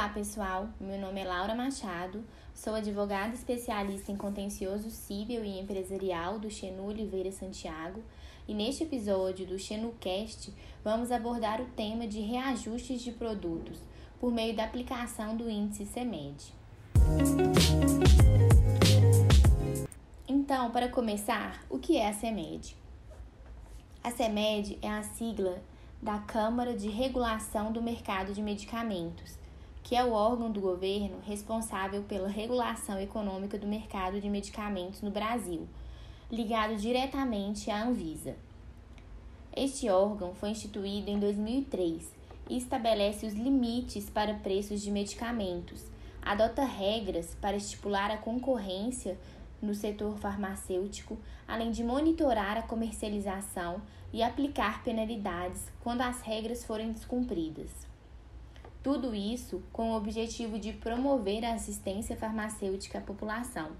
Olá, pessoal. Meu nome é Laura Machado, sou advogada especialista em contencioso civil e empresarial do Xenu Oliveira Santiago e neste episódio do XenuCast vamos abordar o tema de reajustes de produtos por meio da aplicação do índice CEMED. Então, para começar, o que é a CEMED? A CEMED é a sigla da Câmara de Regulação do Mercado de Medicamentos, que é o órgão do governo responsável pela regulação econômica do mercado de medicamentos no Brasil, ligado diretamente à Anvisa. Este órgão foi instituído em 2003 e estabelece os limites para preços de medicamentos, adota regras para estipular a concorrência no setor farmacêutico, além de monitorar a comercialização e aplicar penalidades quando as regras forem descumpridas. Tudo isso com o objetivo de promover a assistência farmacêutica à população.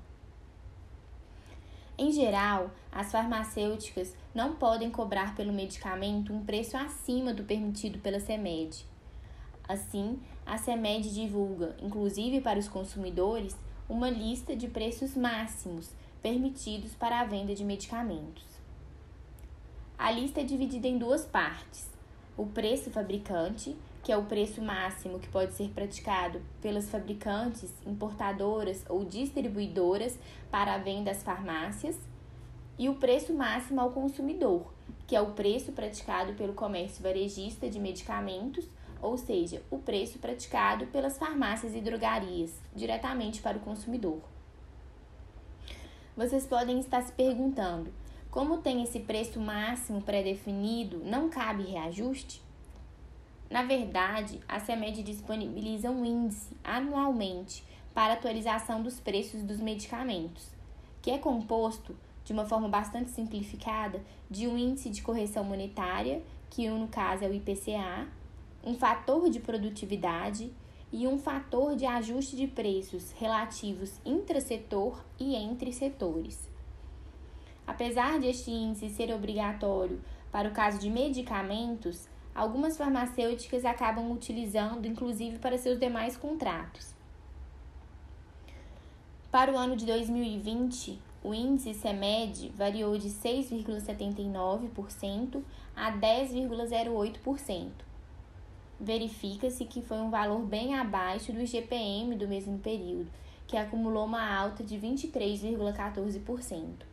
Em geral, as farmacêuticas não podem cobrar pelo medicamento um preço acima do permitido pela CEMED. Assim, a CEMED divulga, inclusive para os consumidores, uma lista de preços máximos permitidos para a venda de medicamentos. A lista é dividida em duas partes: o preço fabricante que é o preço máximo que pode ser praticado pelas fabricantes, importadoras ou distribuidoras para a venda às farmácias, e o preço máximo ao consumidor, que é o preço praticado pelo comércio varejista de medicamentos, ou seja, o preço praticado pelas farmácias e drogarias, diretamente para o consumidor. Vocês podem estar se perguntando: como tem esse preço máximo pré-definido, não cabe reajuste? Na verdade, a CEMED disponibiliza um índice anualmente para atualização dos preços dos medicamentos, que é composto, de uma forma bastante simplificada, de um índice de correção monetária, que no caso é o IPCA, um fator de produtividade e um fator de ajuste de preços relativos intrasetor e entre setores. Apesar de este índice ser obrigatório para o caso de medicamentos, algumas farmacêuticas acabam utilizando, inclusive para seus demais contratos. Para o ano de 2020, o índice CEMED variou de 6,79% a 10,08%. Verifica-se que foi um valor bem abaixo do IGPM do mesmo período, que acumulou uma alta de 23,14%.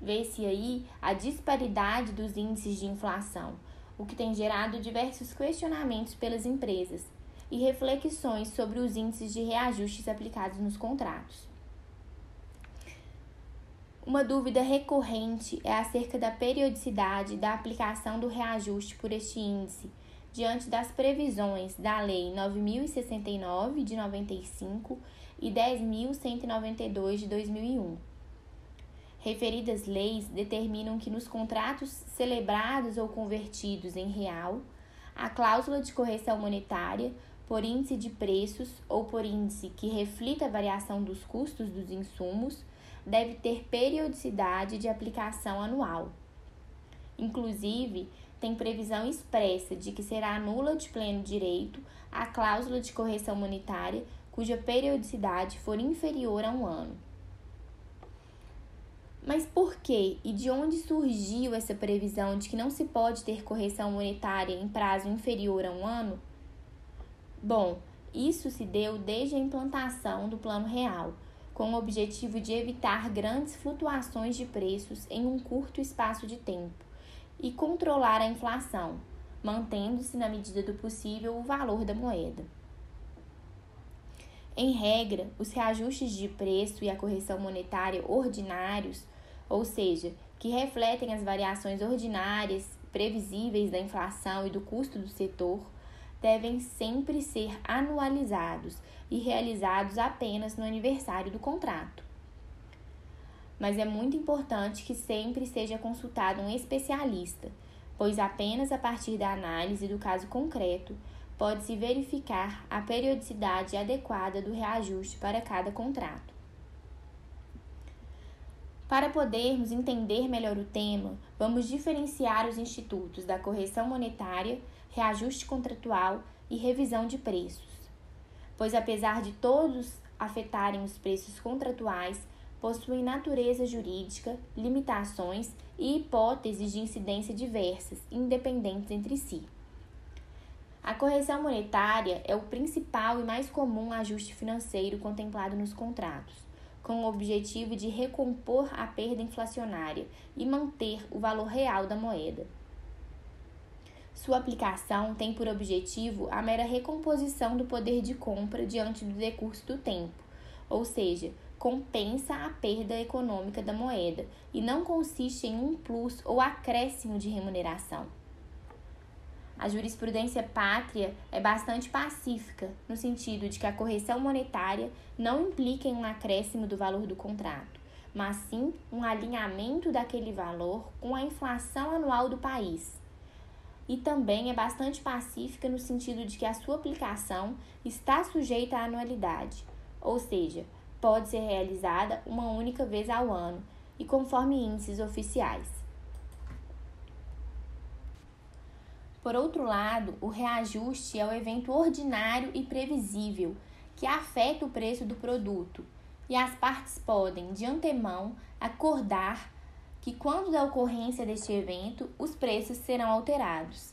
Vê-se aí a disparidade dos índices de inflação o que tem gerado diversos questionamentos pelas empresas e reflexões sobre os índices de reajustes aplicados nos contratos. Uma dúvida recorrente é acerca da periodicidade da aplicação do reajuste por este índice, diante das previsões da Lei 9069 de 95 e 10192 de 2001. Referidas leis determinam que nos contratos celebrados ou convertidos em real, a cláusula de correção monetária por índice de preços ou por índice que reflita a variação dos custos dos insumos deve ter periodicidade de aplicação anual. Inclusive, tem previsão expressa de que será nula de pleno direito a cláusula de correção monetária cuja periodicidade for inferior a um ano. Mas por que e de onde surgiu essa previsão de que não se pode ter correção monetária em prazo inferior a um ano? Bom, isso se deu desde a implantação do Plano Real, com o objetivo de evitar grandes flutuações de preços em um curto espaço de tempo e controlar a inflação, mantendo-se na medida do possível o valor da moeda. Em regra, os reajustes de preço e a correção monetária ordinários ou seja, que refletem as variações ordinárias, previsíveis da inflação e do custo do setor, devem sempre ser anualizados e realizados apenas no aniversário do contrato. Mas é muito importante que sempre seja consultado um especialista, pois apenas a partir da análise do caso concreto pode-se verificar a periodicidade adequada do reajuste para cada contrato. Para podermos entender melhor o tema, vamos diferenciar os institutos da correção monetária, reajuste contratual e revisão de preços. pois apesar de todos afetarem os preços contratuais, possuem natureza jurídica, limitações e hipóteses de incidência diversas, independentes entre si. A correção monetária é o principal e mais comum ajuste financeiro contemplado nos contratos, com o objetivo de recompor a perda inflacionária e manter o valor real da moeda. Sua aplicação tem por objetivo a mera recomposição do poder de compra diante do decurso do tempo, ou seja, compensa a perda econômica da moeda e não consiste em um plus ou acréscimo de remuneração. A jurisprudência pátria é bastante pacífica, no sentido de que a correção monetária não implica em um acréscimo do valor do contrato, mas sim um alinhamento daquele valor com a inflação anual do país. E também é bastante pacífica no sentido de que a sua aplicação está sujeita à anualidade, ou seja, pode ser realizada uma única vez ao ano e conforme índices oficiais. Por outro lado, o reajuste é o evento ordinário e previsível que afeta o preço do produto, e as partes podem, de antemão, acordar que, quando da ocorrência deste evento, os preços serão alterados.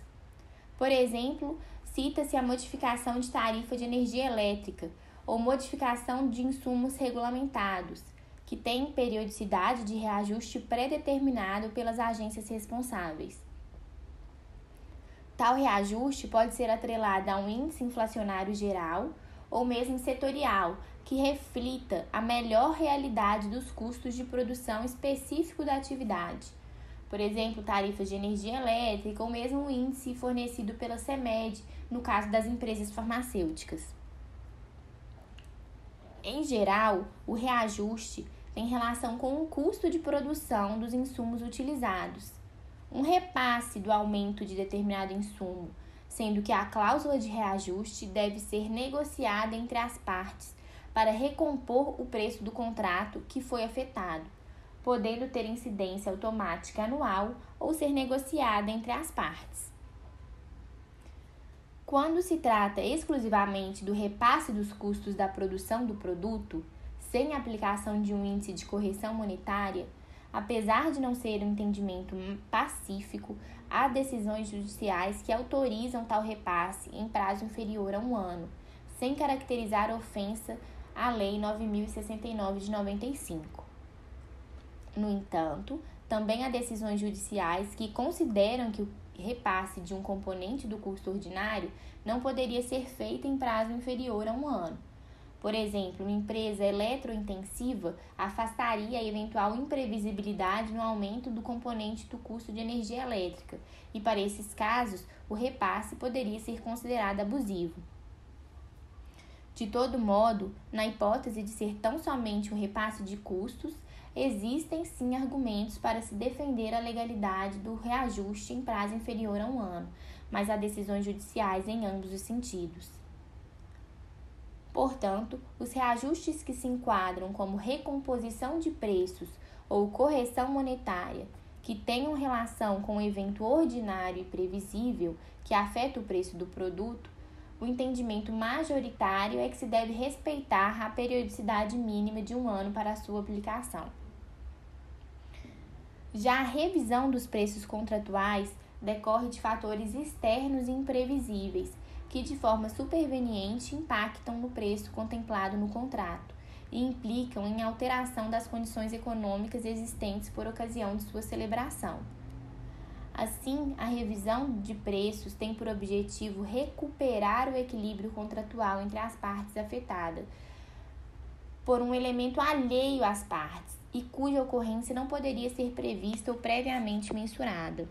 Por exemplo, cita-se a modificação de tarifa de energia elétrica, ou modificação de insumos regulamentados, que têm periodicidade de reajuste pré-determinado pelas agências responsáveis. Tal reajuste pode ser atrelado a um índice inflacionário geral ou mesmo setorial, que reflita a melhor realidade dos custos de produção específico da atividade. Por exemplo, tarifas de energia elétrica ou mesmo o índice fornecido pela CEMED, no caso das empresas farmacêuticas. Em geral, o reajuste tem relação com o custo de produção dos insumos utilizados. Um repasse do aumento de determinado insumo, sendo que a cláusula de reajuste deve ser negociada entre as partes para recompor o preço do contrato que foi afetado, podendo ter incidência automática anual ou ser negociada entre as partes. Quando se trata exclusivamente do repasse dos custos da produção do produto, sem aplicação de um índice de correção monetária, apesar de não ser um entendimento pacífico, há decisões judiciais que autorizam tal repasse em prazo inferior a um ano, sem caracterizar ofensa à Lei 9069 de 95. No entanto, também há decisões judiciais que consideram que o repasse de um componente do custo ordinário não poderia ser feito em prazo inferior a um ano. Por exemplo, uma empresa eletrointensiva afastaria a eventual imprevisibilidade no aumento do componente do custo de energia elétrica, e para esses casos, o repasse poderia ser considerado abusivo. De todo modo, na hipótese de ser tão somente um repasse de custos, existem sim argumentos para se defender a legalidade do reajuste em prazo inferior a um ano, mas há decisões judiciais em ambos os sentidos. Portanto, os reajustes que se enquadram como recomposição de preços ou correção monetária, que tenham relação com o evento ordinário e previsível que afeta o preço do produto, o entendimento majoritário é que se deve respeitar a periodicidade mínima de um ano para a sua aplicação. Já a revisão dos preços contratuais decorre de fatores externos e imprevisíveis, que de forma superveniente impactam no preço contemplado no contrato e implicam em alteração das condições econômicas existentes por ocasião de sua celebração. Assim, a revisão de preços tem por objetivo recuperar o equilíbrio contratual entre as partes afetadas por um elemento alheio às partes e cuja ocorrência não poderia ser prevista ou previamente mensurada.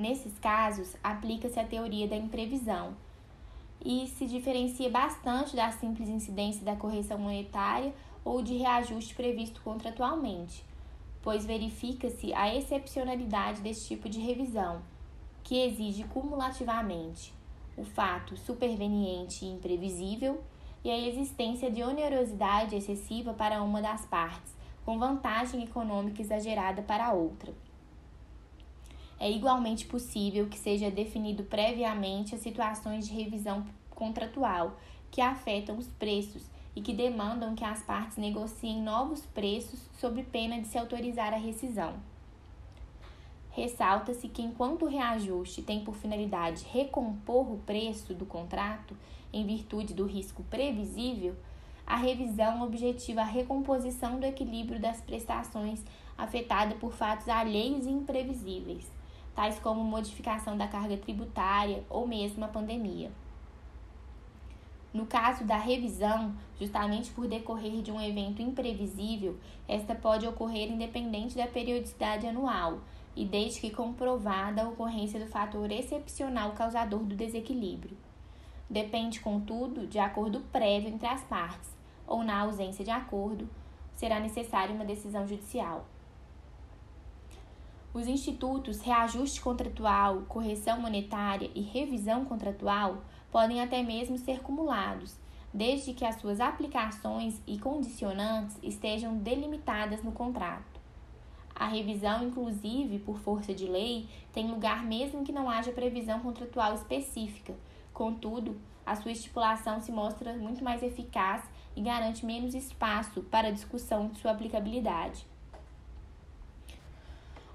Nesses casos, aplica-se a teoria da imprevisão e se diferencia bastante da simples incidência da correção monetária ou de reajuste previsto contratualmente, pois verifica-se a excepcionalidade desse tipo de revisão, que exige cumulativamente o fato superveniente e imprevisível e a existência de onerosidade excessiva para uma das partes, com vantagem econômica exagerada para a outra. É igualmente possível que seja definido previamente as situações de revisão contratual que afetam os preços e que demandam que as partes negociem novos preços sob pena de se autorizar a rescisão. Ressalta-se que, enquanto o reajuste tem por finalidade recompor o preço do contrato em virtude do risco previsível, a revisão objetiva a recomposição do equilíbrio das prestações afetada por fatos alheios e imprevisíveis, tais como modificação da carga tributária ou mesmo a pandemia. No caso da revisão, justamente por decorrer de um evento imprevisível, esta pode ocorrer independente da periodicidade anual e desde que comprovada a ocorrência do fator excepcional causador do desequilíbrio. Depende, contudo, de acordo prévio entre as partes, ou na ausência de acordo, será necessária uma decisão judicial. Os institutos reajuste contratual, correção monetária e revisão contratual podem até mesmo ser cumulados, desde que as suas aplicações e condicionantes estejam delimitadas no contrato. A revisão, inclusive, por força de lei, tem lugar mesmo que não haja previsão contratual específica. Contudo, a sua estipulação se mostra muito mais eficaz e garante menos espaço para discussão de sua aplicabilidade.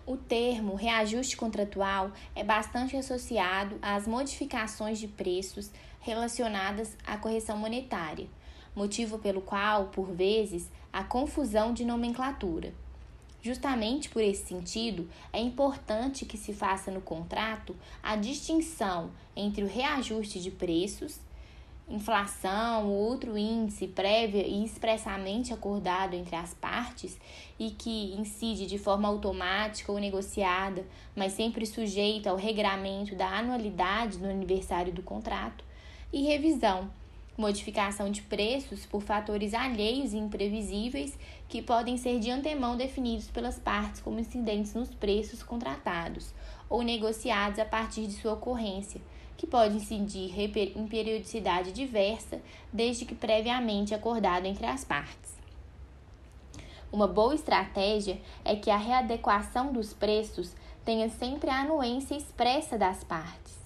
O termo reajuste contratual é bastante associado às modificações de preços relacionadas à correção monetária, motivo pelo qual, por vezes, há confusão de nomenclatura. Justamente por esse sentido, é importante que se faça no contrato a distinção entre o reajuste de preços inflação ou outro índice prévio e expressamente acordado entre as partes e que incide de forma automática ou negociada, mas sempre sujeito ao regramento da anualidade do aniversário do contrato, e revisão, modificação de preços por fatores alheios e imprevisíveis que podem ser de antemão definidos pelas partes como incidentes nos preços contratados ou negociados a partir de sua ocorrência que pode incidir em periodicidade diversa, desde que previamente acordado entre as partes. Uma boa estratégia é que a readequação dos preços tenha sempre a anuência expressa das partes,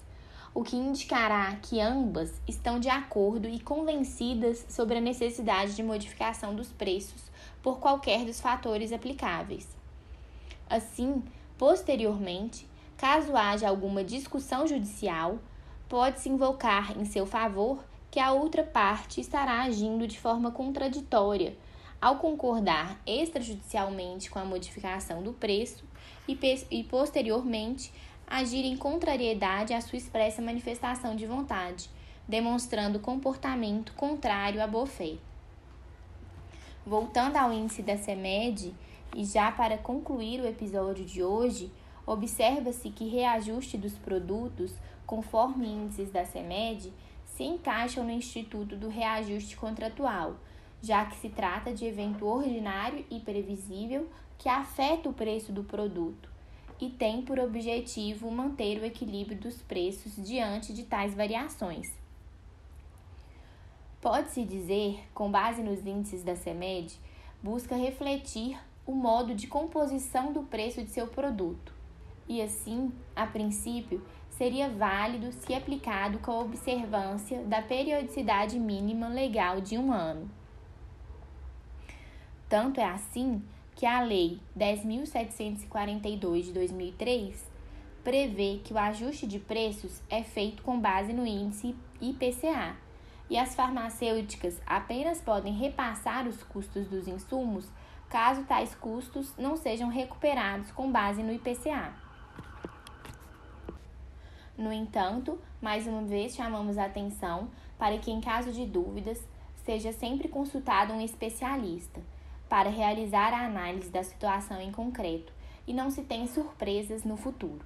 o que indicará que ambas estão de acordo e convencidas sobre a necessidade de modificação dos preços por qualquer dos fatores aplicáveis. Assim, posteriormente, caso haja alguma discussão judicial, pode-se invocar em seu favor que a outra parte estará agindo de forma contraditória ao concordar extrajudicialmente com a modificação do preço e, e posteriormente agir em contrariedade à sua expressa manifestação de vontade, demonstrando comportamento contrário à boa-fé. Voltando ao índice da CEMED, e já para concluir o episódio de hoje, observa-se que reajuste dos produtos conforme índices da CEMED, se encaixam no Instituto do Reajuste Contratual, já que se trata de evento ordinário e previsível que afeta o preço do produto e tem por objetivo manter o equilíbrio dos preços diante de tais variações. Pode-se dizer, com base nos índices da CEMED, busca refletir o modo de composição do preço de seu produto e, assim, a princípio, seria válido se aplicado com a observância da periodicidade mínima legal de um ano. Tanto é assim que a Lei 10.742 de 2003 prevê que o ajuste de preços é feito com base no índice IPCA e as farmacêuticas apenas podem repassar os custos dos insumos caso tais custos não sejam recuperados com base no IPCA. No entanto, mais uma vez chamamos a atenção para que, em caso de dúvidas, seja sempre consultado um especialista para realizar a análise da situação em concreto e não se tenha surpresas no futuro.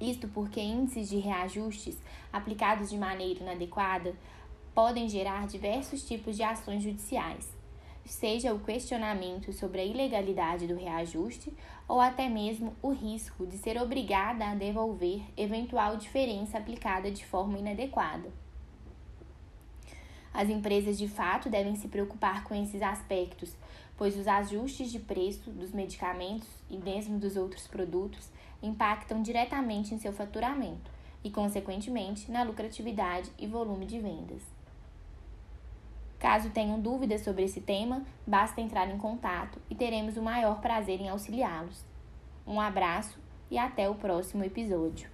Isto porque índices de reajustes aplicados de maneira inadequada podem gerar diversos tipos de ações judiciais, seja o questionamento sobre a ilegalidade do reajuste ou até mesmo o risco de ser obrigada a devolver eventual diferença aplicada de forma inadequada. As empresas de fato devem se preocupar com esses aspectos, pois os ajustes de preço dos medicamentos e mesmo dos outros produtos impactam diretamente em seu faturamento e, consequentemente, na lucratividade e volume de vendas. Caso tenham dúvidas sobre esse tema, basta entrar em contato e teremos o maior prazer em auxiliá-los. Um abraço e até o próximo episódio.